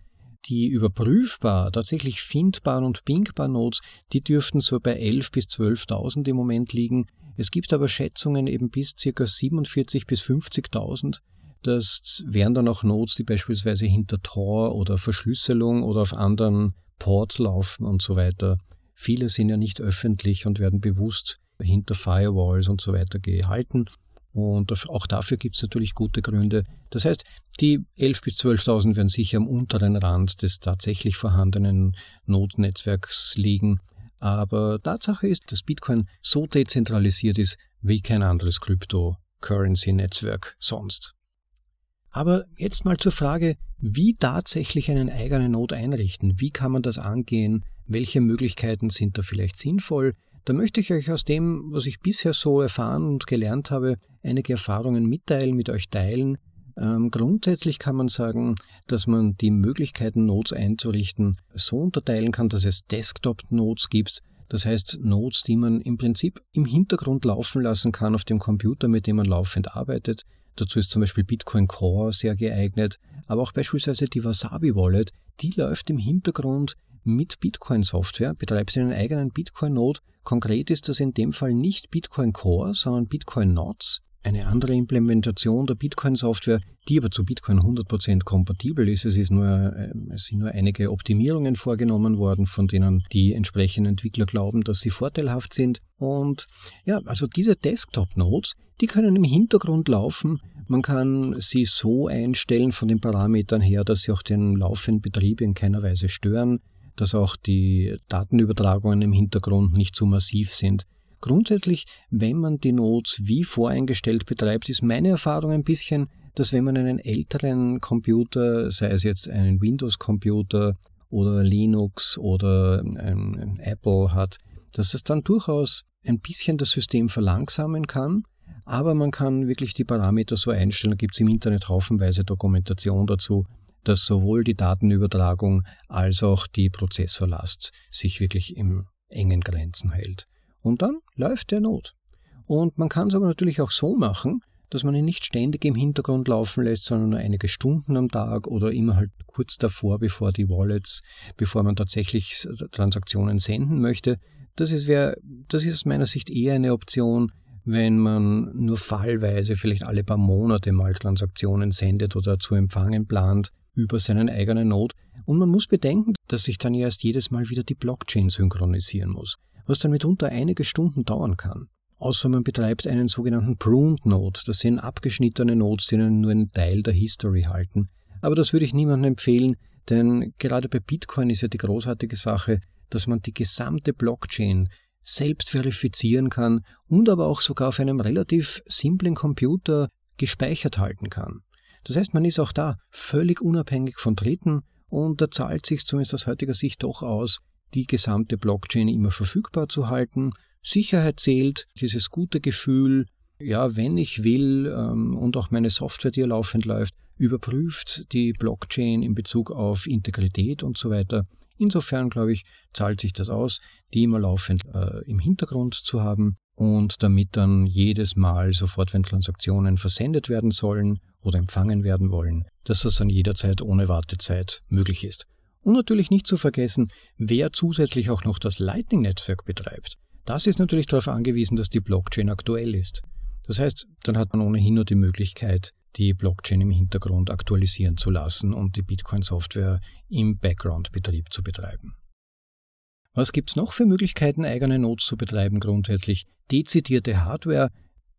[SPEAKER 2] Die überprüfbar, tatsächlich findbaren und pinkbaren Nodes, die dürften so bei 11.000 bis 12.000 im Moment liegen. Es gibt aber Schätzungen eben bis ca. 47.000 bis 50.000. Das wären dann auch Nodes, die beispielsweise hinter Tor oder Verschlüsselung oder auf anderen Ports laufen und so weiter. Viele sind ja nicht öffentlich und werden bewusst hinter Firewalls und so weiter gehalten. Und auch dafür gibt es natürlich gute Gründe. Das heißt, die 11.000 bis 12.000 werden sicher am unteren Rand des tatsächlich vorhandenen Notnetzwerks liegen. Aber Tatsache ist, dass Bitcoin so dezentralisiert ist wie kein anderes Cryptocurrency-Netzwerk sonst. Aber jetzt mal zur Frage, wie tatsächlich einen eigenen Node einrichten? Wie kann man das angehen? Welche Möglichkeiten sind da vielleicht sinnvoll? Da möchte ich euch aus dem, was ich bisher so erfahren und gelernt habe, einige Erfahrungen mitteilen, mit euch teilen. Ähm, grundsätzlich kann man sagen, dass man die Möglichkeiten, Nodes einzurichten, so unterteilen kann, dass es Desktop-Nodes gibt. Das heißt, Nodes, die man im Prinzip im Hintergrund laufen lassen kann auf dem Computer, mit dem man laufend arbeitet. Dazu ist zum Beispiel Bitcoin Core sehr geeignet, aber auch beispielsweise die Wasabi Wallet, die läuft im Hintergrund mit Bitcoin-Software, betreibt einen eigenen Bitcoin-Node. Konkret ist das in dem Fall nicht Bitcoin Core, sondern Bitcoin Nodes, eine andere Implementation der Bitcoin-Software, die aber zu Bitcoin 100% kompatibel ist. Es, ist nur, äh, es sind nur einige Optimierungen vorgenommen worden, von denen die entsprechenden Entwickler glauben, dass sie vorteilhaft sind. Und ja, also diese Desktop-Nodes, die können im Hintergrund laufen. Man kann sie so einstellen von den Parametern her, dass sie auch den laufenden Betrieb in keiner Weise stören dass auch die Datenübertragungen im Hintergrund nicht zu massiv sind. Grundsätzlich, wenn man die Nodes wie voreingestellt betreibt, ist meine Erfahrung ein bisschen, dass wenn man einen älteren Computer, sei es jetzt einen Windows-Computer oder Linux oder ein Apple hat, dass es dann durchaus ein bisschen das System verlangsamen kann, aber man kann wirklich die Parameter so einstellen, da gibt es im Internet haufenweise Dokumentation dazu, dass sowohl die Datenübertragung als auch die Prozessorlast sich wirklich im engen Grenzen hält. Und dann läuft der Not. Und man kann es aber natürlich auch so machen, dass man ihn nicht ständig im Hintergrund laufen lässt, sondern nur einige Stunden am Tag oder immer halt kurz davor, bevor die Wallets, bevor man tatsächlich Transaktionen senden möchte. Das ist, wär, das ist aus meiner Sicht eher eine Option, wenn man nur fallweise vielleicht alle paar Monate mal Transaktionen sendet oder zu empfangen plant über seinen eigenen Node. Und man muss bedenken, dass sich dann erst jedes Mal wieder die Blockchain synchronisieren muss, was dann mitunter einige Stunden dauern kann. Außer man betreibt einen sogenannten Pruned Node. Das sind abgeschnittene Nodes, die nur einen Teil der History halten. Aber das würde ich niemandem empfehlen, denn gerade bei Bitcoin ist ja die großartige Sache, dass man die gesamte Blockchain selbst verifizieren kann und aber auch sogar auf einem relativ simplen Computer gespeichert halten kann. Das heißt, man ist auch da völlig unabhängig von Dritten und da zahlt sich zumindest aus heutiger Sicht doch aus, die gesamte Blockchain immer verfügbar zu halten. Sicherheit zählt, dieses gute Gefühl, ja, wenn ich will ähm, und auch meine Software, die laufend läuft, überprüft die Blockchain in Bezug auf Integrität und so weiter. Insofern, glaube ich, zahlt sich das aus, die immer laufend äh, im Hintergrund zu haben und damit dann jedes Mal sofort, wenn Transaktionen versendet werden sollen oder empfangen werden wollen, dass das dann jederzeit ohne Wartezeit möglich ist. Und natürlich nicht zu vergessen, wer zusätzlich auch noch das Lightning-Netzwerk betreibt. Das ist natürlich darauf angewiesen, dass die Blockchain aktuell ist. Das heißt, dann hat man ohnehin nur die Möglichkeit, die Blockchain im Hintergrund aktualisieren zu lassen und die Bitcoin-Software im Background-Betrieb zu betreiben. Was gibt es noch für Möglichkeiten, eigene Nodes zu betreiben grundsätzlich? Dezidierte Hardware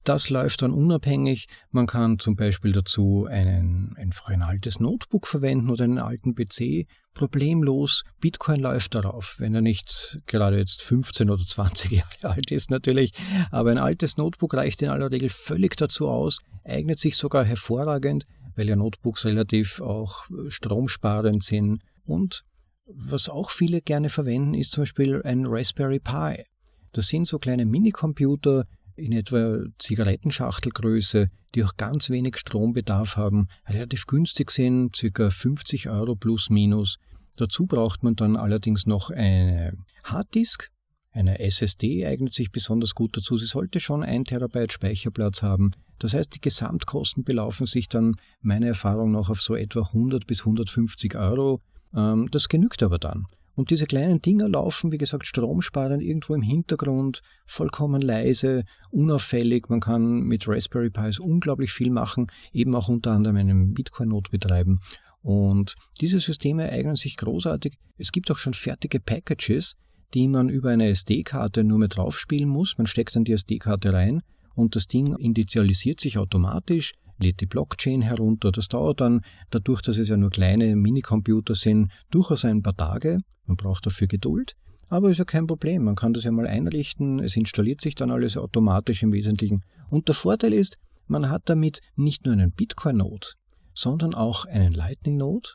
[SPEAKER 2] das läuft dann unabhängig. Man kann zum Beispiel dazu einen, einfach ein altes Notebook verwenden oder einen alten PC. Problemlos. Bitcoin läuft darauf, wenn er nicht gerade jetzt 15 oder 20 <laughs> Jahre alt ist natürlich. Aber ein altes Notebook reicht in aller Regel völlig dazu aus, eignet sich sogar hervorragend, weil ja Notebooks relativ auch stromsparend sind. Und was auch viele gerne verwenden, ist zum Beispiel ein Raspberry Pi. Das sind so kleine Minicomputer, in etwa Zigarettenschachtelgröße, die auch ganz wenig Strombedarf haben, relativ günstig sind, ca. 50 Euro plus minus. Dazu braucht man dann allerdings noch eine Harddisk. Eine SSD eignet sich besonders gut dazu. Sie sollte schon 1 Terabyte Speicherplatz haben. Das heißt, die Gesamtkosten belaufen sich dann meiner Erfahrung nach auf so etwa 100 bis 150 Euro. Ähm, das genügt aber dann. Und diese kleinen Dinger laufen, wie gesagt, stromsparend irgendwo im Hintergrund, vollkommen leise, unauffällig. Man kann mit Raspberry Pis unglaublich viel machen, eben auch unter anderem einen Bitcoin-Node betreiben. Und diese Systeme eignen sich großartig. Es gibt auch schon fertige Packages, die man über eine SD-Karte nur mehr draufspielen muss. Man steckt dann die SD-Karte rein und das Ding initialisiert sich automatisch lädt die Blockchain herunter. Das dauert dann, dadurch, dass es ja nur kleine Minicomputer sind, durchaus ein paar Tage. Man braucht dafür Geduld. Aber ist ja kein Problem. Man kann das ja mal einrichten. Es installiert sich dann alles automatisch im Wesentlichen. Und der Vorteil ist, man hat damit nicht nur einen Bitcoin-Node, sondern auch einen Lightning-Node.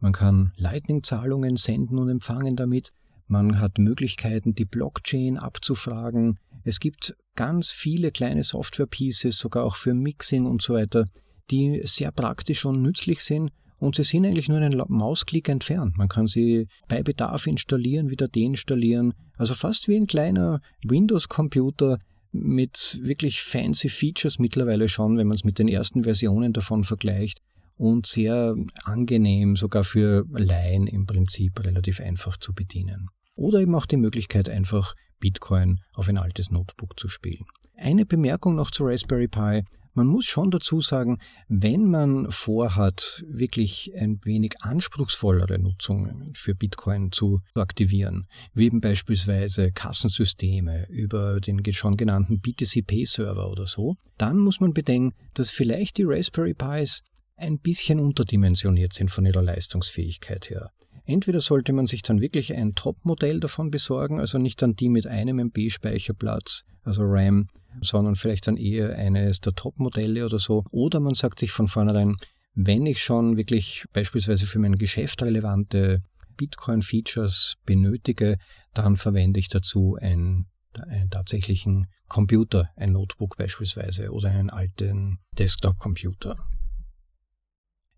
[SPEAKER 2] Man kann Lightning-Zahlungen senden und empfangen damit. Man hat Möglichkeiten, die Blockchain abzufragen. Es gibt ganz viele kleine Software-Pieces, sogar auch für Mixing und so weiter, die sehr praktisch und nützlich sind und sie sind eigentlich nur einen Mausklick entfernt. Man kann sie bei Bedarf installieren, wieder deinstallieren. Also fast wie ein kleiner Windows-Computer mit wirklich fancy Features mittlerweile schon, wenn man es mit den ersten Versionen davon vergleicht. Und sehr angenehm, sogar für Laien im Prinzip relativ einfach zu bedienen. Oder eben auch die Möglichkeit, einfach Bitcoin auf ein altes Notebook zu spielen. Eine Bemerkung noch zu Raspberry Pi. Man muss schon dazu sagen, wenn man vorhat, wirklich ein wenig anspruchsvollere Nutzungen für Bitcoin zu aktivieren, wie eben beispielsweise Kassensysteme über den schon genannten BTC-Pay-Server oder so, dann muss man bedenken, dass vielleicht die Raspberry Pis ein bisschen unterdimensioniert sind von ihrer Leistungsfähigkeit her. Entweder sollte man sich dann wirklich ein Top-Modell davon besorgen, also nicht dann die mit einem MB Speicherplatz, also RAM, sondern vielleicht dann eher eines der Top-Modelle oder so. Oder man sagt sich von vornherein, wenn ich schon wirklich beispielsweise für mein Geschäft relevante Bitcoin-Features benötige, dann verwende ich dazu einen, einen tatsächlichen Computer, ein Notebook beispielsweise oder einen alten Desktop-Computer.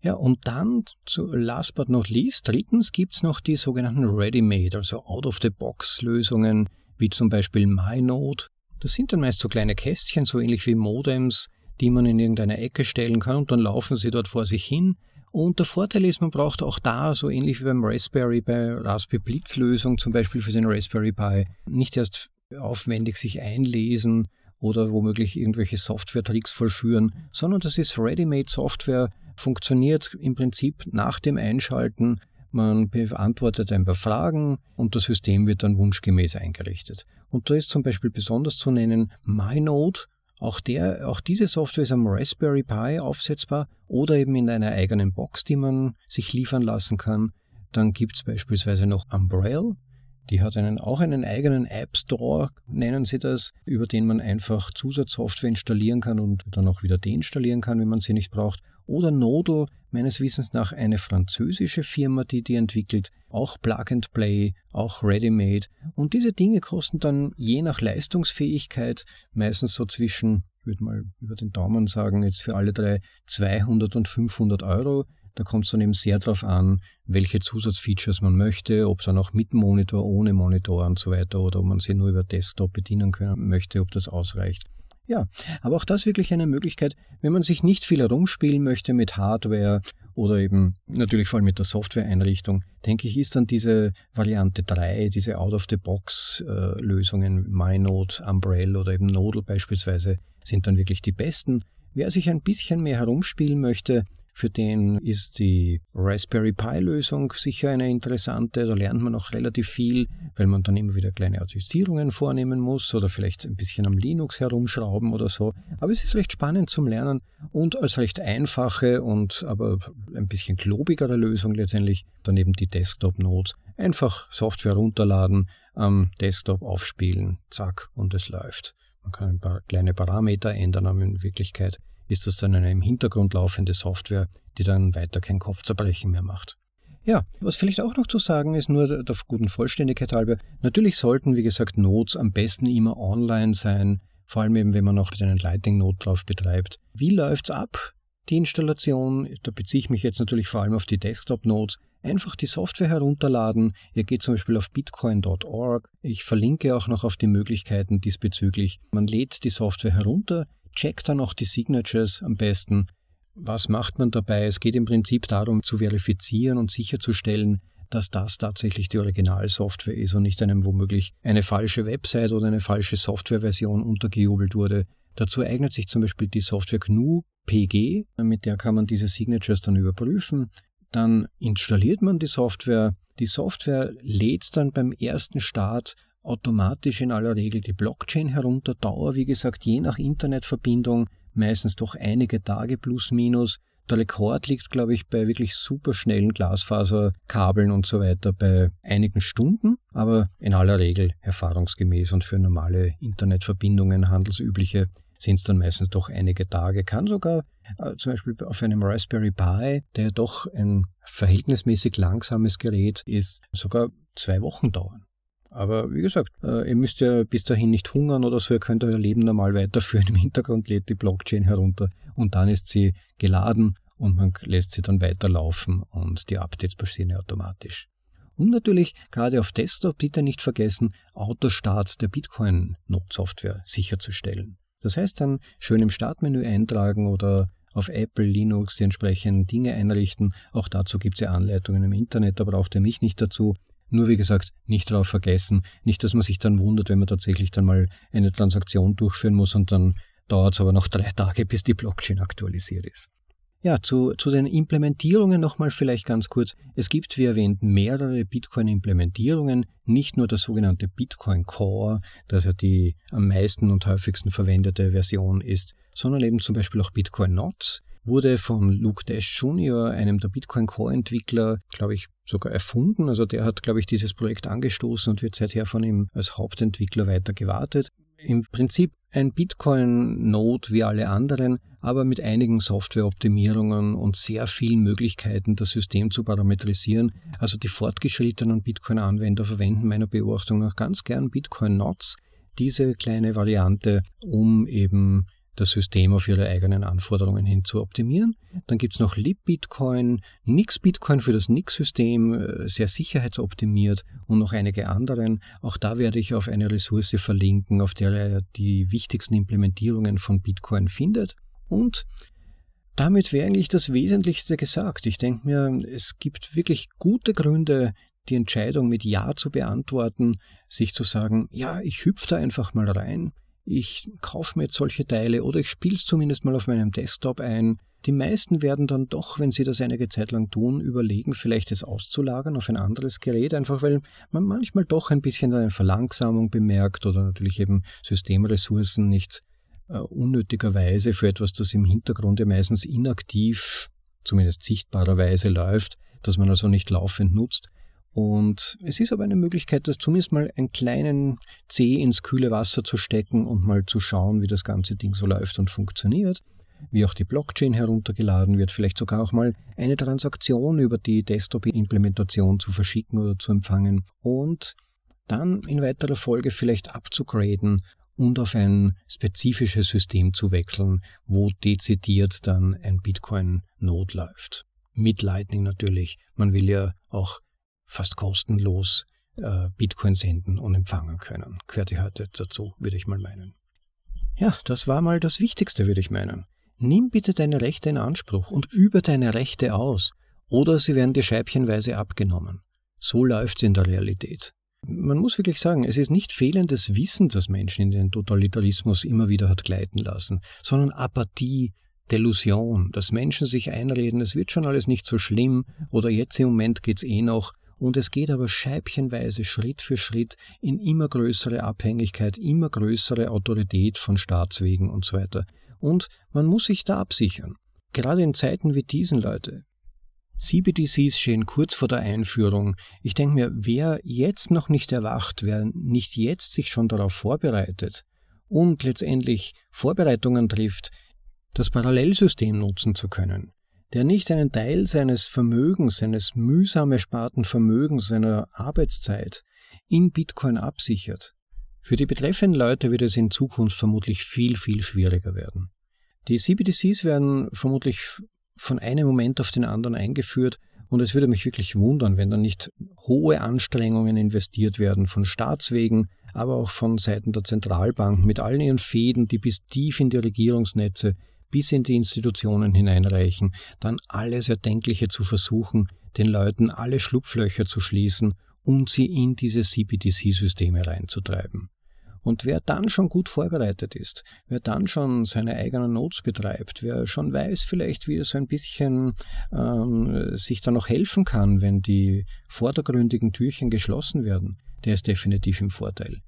[SPEAKER 2] Ja, und dann zu last but not least, drittens gibt es noch die sogenannten Ready-Made, also Out-of-the-Box-Lösungen, wie zum Beispiel MyNode. Das sind dann meist so kleine Kästchen, so ähnlich wie Modems, die man in irgendeine Ecke stellen kann und dann laufen sie dort vor sich hin. Und der Vorteil ist, man braucht auch da, so ähnlich wie beim Raspberry, bei Raspberry Blitz Lösung zum Beispiel für den Raspberry Pi, nicht erst aufwendig sich einlesen oder womöglich irgendwelche Software-Tricks vollführen, sondern das ist Ready-Made Software, funktioniert im Prinzip nach dem Einschalten. Man beantwortet ein paar Fragen und das System wird dann wunschgemäß eingerichtet. Und da ist zum Beispiel besonders zu nennen MyNode. Auch, der, auch diese Software ist am Raspberry Pi aufsetzbar oder eben in einer eigenen Box, die man sich liefern lassen kann. Dann gibt es beispielsweise noch Umbrell. Die hat einen, auch einen eigenen App Store, nennen sie das, über den man einfach Zusatzsoftware installieren kann und dann auch wieder deinstallieren kann, wenn man sie nicht braucht. Oder Nodel, meines Wissens nach eine französische Firma, die die entwickelt, auch Plug and Play, auch Ready-Made. Und diese Dinge kosten dann je nach Leistungsfähigkeit meistens so zwischen, ich würde mal über den Daumen sagen, jetzt für alle drei 200 und 500 Euro. Da kommt es dann eben sehr darauf an, welche Zusatzfeatures man möchte, ob dann auch mit Monitor, ohne Monitor und so weiter oder ob man sie nur über Desktop bedienen können möchte, ob das ausreicht. Ja, aber auch das wirklich eine Möglichkeit, wenn man sich nicht viel herumspielen möchte mit Hardware oder eben natürlich vor allem mit der Software-Einrichtung, denke ich, ist dann diese Variante 3, diese Out-of-the-Box-Lösungen, MyNode, Umbrella oder eben Nodal beispielsweise, sind dann wirklich die besten. Wer sich ein bisschen mehr herumspielen möchte, für den ist die Raspberry Pi-Lösung sicher eine interessante. Da lernt man auch relativ viel, weil man dann immer wieder kleine Adjustierungen vornehmen muss oder vielleicht ein bisschen am Linux herumschrauben oder so. Aber es ist recht spannend zum Lernen und als recht einfache und aber ein bisschen klobigere Lösung letztendlich daneben die Desktop-Notes. Einfach Software runterladen, am Desktop aufspielen, zack, und es läuft. Man kann ein paar kleine Parameter ändern, aber in Wirklichkeit ist das dann eine im Hintergrund laufende Software, die dann weiter kein Kopfzerbrechen mehr macht. Ja, was vielleicht auch noch zu sagen ist, nur der guten Vollständigkeit halber, natürlich sollten, wie gesagt, Nodes am besten immer online sein, vor allem eben, wenn man noch einen Lightning-Node drauf betreibt. Wie läuft's ab? Die Installation, da beziehe ich mich jetzt natürlich vor allem auf die Desktop-Nodes, einfach die Software herunterladen. Ihr geht zum Beispiel auf bitcoin.org. Ich verlinke auch noch auf die Möglichkeiten diesbezüglich. Man lädt die Software herunter, checkt dann auch die Signatures am besten. Was macht man dabei? Es geht im Prinzip darum, zu verifizieren und sicherzustellen, dass das tatsächlich die Originalsoftware ist und nicht einem womöglich eine falsche Website oder eine falsche Softwareversion untergejubelt wurde. Dazu eignet sich zum Beispiel die Software GNU PG, mit der kann man diese Signatures dann überprüfen. Dann installiert man die Software. Die Software lädt dann beim ersten Start automatisch in aller Regel die Blockchain herunter. Dauer, wie gesagt, je nach Internetverbindung, meistens doch einige Tage plus minus. Der Rekord liegt, glaube ich, bei wirklich superschnellen Glasfaserkabeln und so weiter bei einigen Stunden, aber in aller Regel erfahrungsgemäß und für normale Internetverbindungen handelsübliche sind es dann meistens doch einige Tage. Kann sogar äh, zum Beispiel auf einem Raspberry Pi, der doch ein verhältnismäßig langsames Gerät ist, sogar zwei Wochen dauern. Aber wie gesagt, äh, ihr müsst ja bis dahin nicht hungern oder so, ihr könnt euer Leben normal weiterführen. <laughs> Im Hintergrund lädt die Blockchain herunter und dann ist sie geladen und man lässt sie dann weiterlaufen und die Updates passieren automatisch. Und natürlich, gerade auf Desktop bitte nicht vergessen, Autostart der Bitcoin-Node-Software sicherzustellen. Das heißt dann schön im Startmenü eintragen oder auf Apple, Linux die entsprechenden Dinge einrichten. Auch dazu gibt es ja Anleitungen im Internet, da braucht ihr mich nicht dazu. Nur wie gesagt, nicht darauf vergessen. Nicht, dass man sich dann wundert, wenn man tatsächlich dann mal eine Transaktion durchführen muss und dann dauert es aber noch drei Tage, bis die Blockchain aktualisiert ist. Ja, zu, zu den Implementierungen nochmal vielleicht ganz kurz. Es gibt, wie erwähnt, mehrere Bitcoin-Implementierungen, nicht nur das sogenannte Bitcoin Core, das ja die am meisten und häufigsten verwendete Version ist, sondern eben zum Beispiel auch Bitcoin Nots, wurde von Luke Dash Jr., einem der Bitcoin Core-Entwickler, glaube ich, sogar erfunden. Also der hat, glaube ich, dieses Projekt angestoßen und wird seither von ihm als Hauptentwickler weiter gewartet im Prinzip ein Bitcoin-Node wie alle anderen, aber mit einigen Softwareoptimierungen und sehr vielen Möglichkeiten, das System zu parametrisieren. Also die fortgeschrittenen Bitcoin-Anwender verwenden meiner Beobachtung nach ganz gern Bitcoin-Nodes, diese kleine Variante, um eben das System auf ihre eigenen Anforderungen hin zu optimieren. Dann gibt es noch LibBitcoin, NixBitcoin für das Nix-System, äh, sehr sicherheitsoptimiert und noch einige anderen. Auch da werde ich auf eine Ressource verlinken, auf der er die wichtigsten Implementierungen von Bitcoin findet. Und damit wäre eigentlich das Wesentlichste gesagt. Ich denke mir, es gibt wirklich gute Gründe, die Entscheidung mit Ja zu beantworten, sich zu sagen, ja, ich hüpfe da einfach mal rein ich kaufe mir jetzt solche Teile oder ich spiele es zumindest mal auf meinem Desktop ein. Die meisten werden dann doch, wenn sie das einige Zeit lang tun, überlegen, vielleicht es auszulagern auf ein anderes Gerät, einfach weil man manchmal doch ein bisschen eine Verlangsamung bemerkt oder natürlich eben Systemressourcen nicht äh, unnötigerweise für etwas, das im Hintergrund ja meistens inaktiv, zumindest sichtbarerweise läuft, dass man also nicht laufend nutzt. Und es ist aber eine Möglichkeit, das zumindest mal einen kleinen Zeh ins kühle Wasser zu stecken und mal zu schauen, wie das ganze Ding so läuft und funktioniert, wie auch die Blockchain heruntergeladen wird, vielleicht sogar auch mal eine Transaktion über die Desktop-Implementation zu verschicken oder zu empfangen und dann in weiterer Folge vielleicht abzugraden und auf ein spezifisches System zu wechseln, wo dezidiert dann ein Bitcoin-Node läuft. Mit Lightning natürlich. Man will ja auch fast kostenlos äh, Bitcoin senden und empfangen können. Gehört ja heute dazu, würde ich mal meinen. Ja, das war mal das Wichtigste, würde ich meinen. Nimm bitte deine Rechte in Anspruch und übe deine Rechte aus, oder sie werden dir scheibchenweise abgenommen. So läuft's in der Realität. Man muss wirklich sagen, es ist nicht fehlendes Wissen, das Menschen in den Totalitarismus immer wieder hat gleiten lassen, sondern Apathie, Delusion, dass Menschen sich einreden, es wird schon alles nicht so schlimm oder jetzt im Moment geht's eh noch, und es geht aber scheibchenweise Schritt für Schritt in immer größere Abhängigkeit, immer größere Autorität von Staatswegen und so weiter. Und man muss sich da absichern. Gerade in Zeiten wie diesen, Leute. CBDCs stehen kurz vor der Einführung. Ich denke mir, wer jetzt noch nicht erwacht, wer nicht jetzt sich schon darauf vorbereitet und letztendlich Vorbereitungen trifft, das Parallelsystem nutzen zu können, der nicht einen Teil seines Vermögens, seines mühsam ersparten Vermögens, seiner Arbeitszeit in Bitcoin absichert. Für die betreffenden Leute wird es in Zukunft vermutlich viel, viel schwieriger werden. Die CBDCs werden vermutlich von einem Moment auf den anderen eingeführt und es würde mich wirklich wundern, wenn dann nicht hohe Anstrengungen investiert werden von Staatswegen, aber auch von Seiten der Zentralbanken mit allen ihren Fäden, die bis tief in die Regierungsnetze bis in die Institutionen hineinreichen, dann alles Erdenkliche zu versuchen, den Leuten alle Schlupflöcher zu schließen und sie in diese CBDC-Systeme reinzutreiben. Und wer dann schon gut vorbereitet ist, wer dann schon seine eigenen Notes betreibt, wer schon weiß vielleicht, wie er so ein bisschen ähm, sich da noch helfen kann, wenn die vordergründigen Türchen geschlossen werden, der ist definitiv im Vorteil.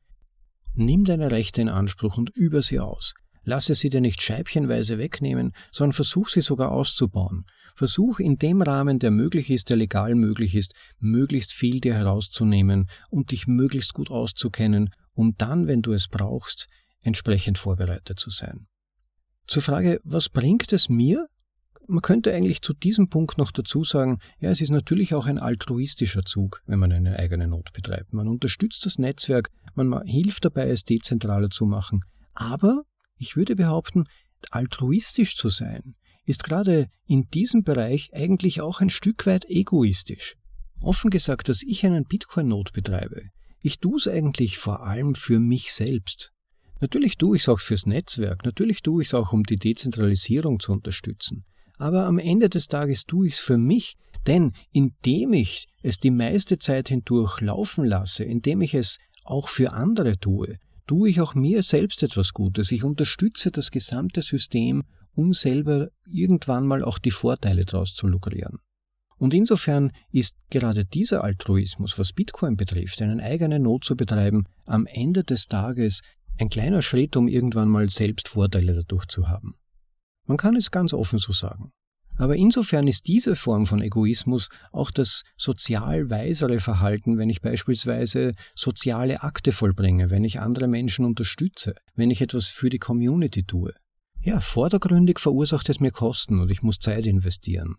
[SPEAKER 2] Nimm deine Rechte in Anspruch und über sie aus. Lasse sie dir nicht scheibchenweise wegnehmen, sondern versuch sie sogar auszubauen. Versuch in dem Rahmen, der möglich ist, der legal möglich ist, möglichst viel dir herauszunehmen und dich möglichst gut auszukennen, um dann, wenn du es brauchst, entsprechend vorbereitet zu sein. Zur Frage, was bringt es mir? Man könnte eigentlich zu diesem Punkt noch dazu sagen, ja, es ist natürlich auch ein altruistischer Zug, wenn man eine eigene Not betreibt. Man unterstützt das Netzwerk, man hilft dabei, es dezentraler zu machen. Aber ich würde behaupten, altruistisch zu sein, ist gerade in diesem Bereich eigentlich auch ein Stück weit egoistisch. Offen gesagt, dass ich einen Bitcoin-Not betreibe, ich tue es eigentlich vor allem für mich selbst. Natürlich tue ich es auch fürs Netzwerk, natürlich tue ich es auch, um die Dezentralisierung zu unterstützen. Aber am Ende des Tages tue ich es für mich, denn indem ich es die meiste Zeit hindurch laufen lasse, indem ich es auch für andere tue, tue ich auch mir selbst etwas Gutes. Ich unterstütze das gesamte System um selber irgendwann mal auch die Vorteile daraus zu lukrieren. Und insofern ist gerade dieser Altruismus, was Bitcoin betrifft, einen eigenen Not zu betreiben, am Ende des Tages ein kleiner Schritt, um irgendwann mal selbst Vorteile dadurch zu haben. Man kann es ganz offen so sagen. Aber insofern ist diese Form von Egoismus auch das sozial weisere Verhalten, wenn ich beispielsweise soziale Akte vollbringe, wenn ich andere Menschen unterstütze, wenn ich etwas für die Community tue. Ja, vordergründig verursacht es mir Kosten und ich muss Zeit investieren.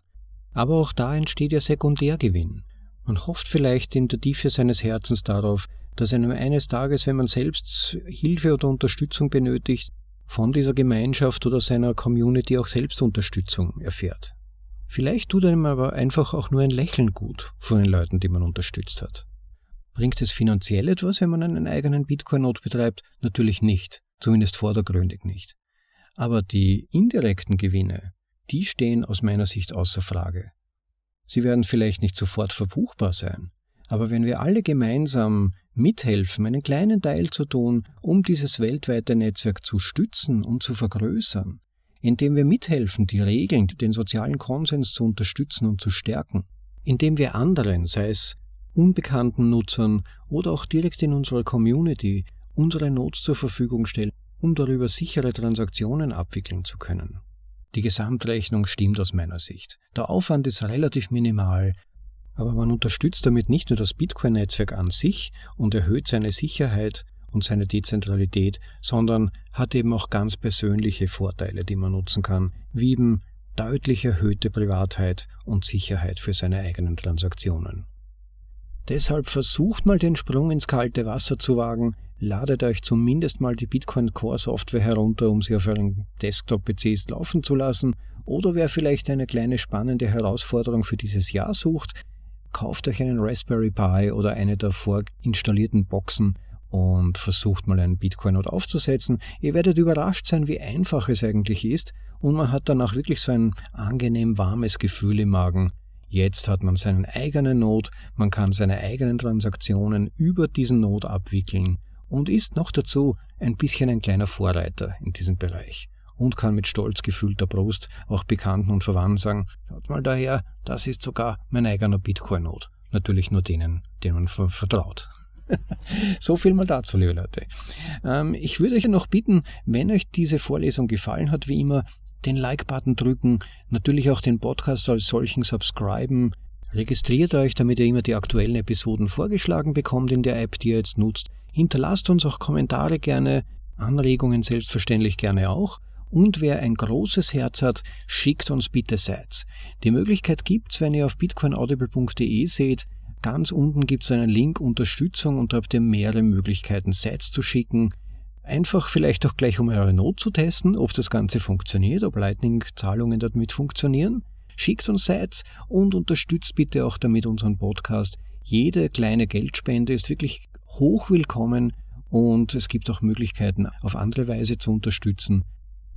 [SPEAKER 2] Aber auch da entsteht ja Sekundärgewinn. Man hofft vielleicht in der Tiefe seines Herzens darauf, dass einem eines Tages, wenn man selbst Hilfe oder Unterstützung benötigt, von dieser Gemeinschaft oder seiner Community auch selbst Unterstützung erfährt. Vielleicht tut einem aber einfach auch nur ein Lächeln gut von den Leuten, die man unterstützt hat. Bringt es finanziell etwas, wenn man einen eigenen Bitcoin-Not betreibt? Natürlich nicht, zumindest vordergründig nicht. Aber die indirekten Gewinne, die stehen aus meiner Sicht außer Frage. Sie werden vielleicht nicht sofort verbuchbar sein, aber wenn wir alle gemeinsam mithelfen, einen kleinen Teil zu tun, um dieses weltweite Netzwerk zu stützen und zu vergrößern, indem wir mithelfen, die Regeln, den sozialen Konsens zu unterstützen und zu stärken, indem wir anderen, sei es unbekannten Nutzern oder auch direkt in unserer Community, unsere Notes zur Verfügung stellen, um darüber sichere Transaktionen abwickeln zu können. Die Gesamtrechnung stimmt aus meiner Sicht. Der Aufwand ist relativ minimal, aber man unterstützt damit nicht nur das Bitcoin-Netzwerk an sich und erhöht seine Sicherheit und seine Dezentralität, sondern hat eben auch ganz persönliche Vorteile, die man nutzen kann, wie eben deutlich erhöhte Privatheit und Sicherheit für seine eigenen Transaktionen. Deshalb versucht mal den Sprung ins kalte Wasser zu wagen, ladet euch zumindest mal die Bitcoin Core Software herunter, um sie auf euren Desktop-PCs laufen zu lassen. Oder wer vielleicht eine kleine spannende Herausforderung für dieses Jahr sucht, kauft euch einen Raspberry Pi oder eine der vorinstallierten Boxen und versucht mal einen Bitcoin-Node aufzusetzen. Ihr werdet überrascht sein, wie einfach es eigentlich ist und man hat danach wirklich so ein angenehm warmes Gefühl im Magen. Jetzt hat man seinen eigenen Node, man kann seine eigenen Transaktionen über diesen Node abwickeln und ist noch dazu ein bisschen ein kleiner Vorreiter in diesem Bereich und kann mit stolz gefühlter Brust auch Bekannten und Verwandten sagen, schaut mal daher, das ist sogar mein eigener Bitcoin-Node. Natürlich nur denen, denen man vertraut. <laughs> so viel mal dazu, liebe Leute. Ähm, ich würde euch noch bitten, wenn euch diese Vorlesung gefallen hat, wie immer, den Like-Button drücken, natürlich auch den Podcast als solchen subscriben, registriert euch, damit ihr immer die aktuellen Episoden vorgeschlagen bekommt in der App, die ihr jetzt nutzt. Hinterlasst uns auch Kommentare gerne, Anregungen selbstverständlich gerne auch. Und wer ein großes Herz hat, schickt uns bitte Sites. Die Möglichkeit gibt's, wenn ihr auf bitcoinaudible.de seht. Ganz unten gibt's einen Link Unterstützung und da habt ihr mehrere Möglichkeiten, Sites zu schicken. Einfach vielleicht auch gleich um eure Not zu testen, ob das Ganze funktioniert, ob Lightning-Zahlungen damit funktionieren. Schickt uns Sites und unterstützt bitte auch damit unseren Podcast. Jede kleine Geldspende ist wirklich hoch willkommen und es gibt auch Möglichkeiten, auf andere Weise zu unterstützen.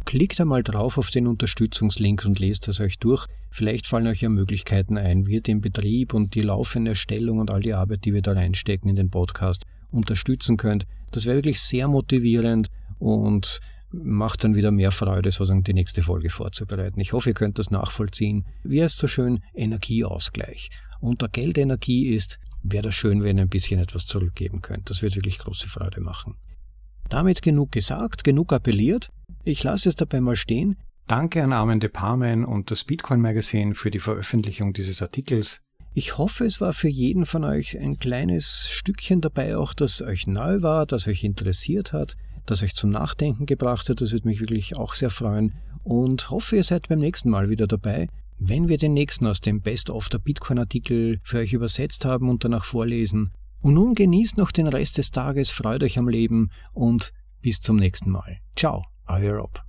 [SPEAKER 2] Klickt einmal drauf auf den Unterstützungslink und lest es euch durch. Vielleicht fallen euch ja Möglichkeiten ein, wie ihr den Betrieb und die laufende Erstellung und all die Arbeit, die wir da reinstecken in den Podcast, unterstützen könnt. Das wäre wirklich sehr motivierend und macht dann wieder mehr Freude, sozusagen die nächste Folge vorzubereiten. Ich hoffe, ihr könnt das nachvollziehen. Wie heißt so schön? Energieausgleich. Da Geldenergie ist, wäre das schön, wenn ihr ein bisschen etwas zurückgeben könnt. Das wird wirklich große Freude machen. Damit genug gesagt, genug appelliert. Ich lasse es dabei mal stehen. Danke an Armin de Parmen und das Bitcoin Magazine für die Veröffentlichung dieses Artikels. Ich hoffe, es war für jeden von euch ein kleines Stückchen dabei, auch das euch neu war, das euch interessiert hat, das euch zum Nachdenken gebracht hat. Das würde mich wirklich auch sehr freuen. Und hoffe, ihr seid beim nächsten Mal wieder dabei, wenn wir den nächsten aus dem Best of der Bitcoin-Artikel für euch übersetzt haben und danach vorlesen. Und nun genießt noch den Rest des Tages, freut euch am Leben und bis zum nächsten Mal. Ciao, euer Rob.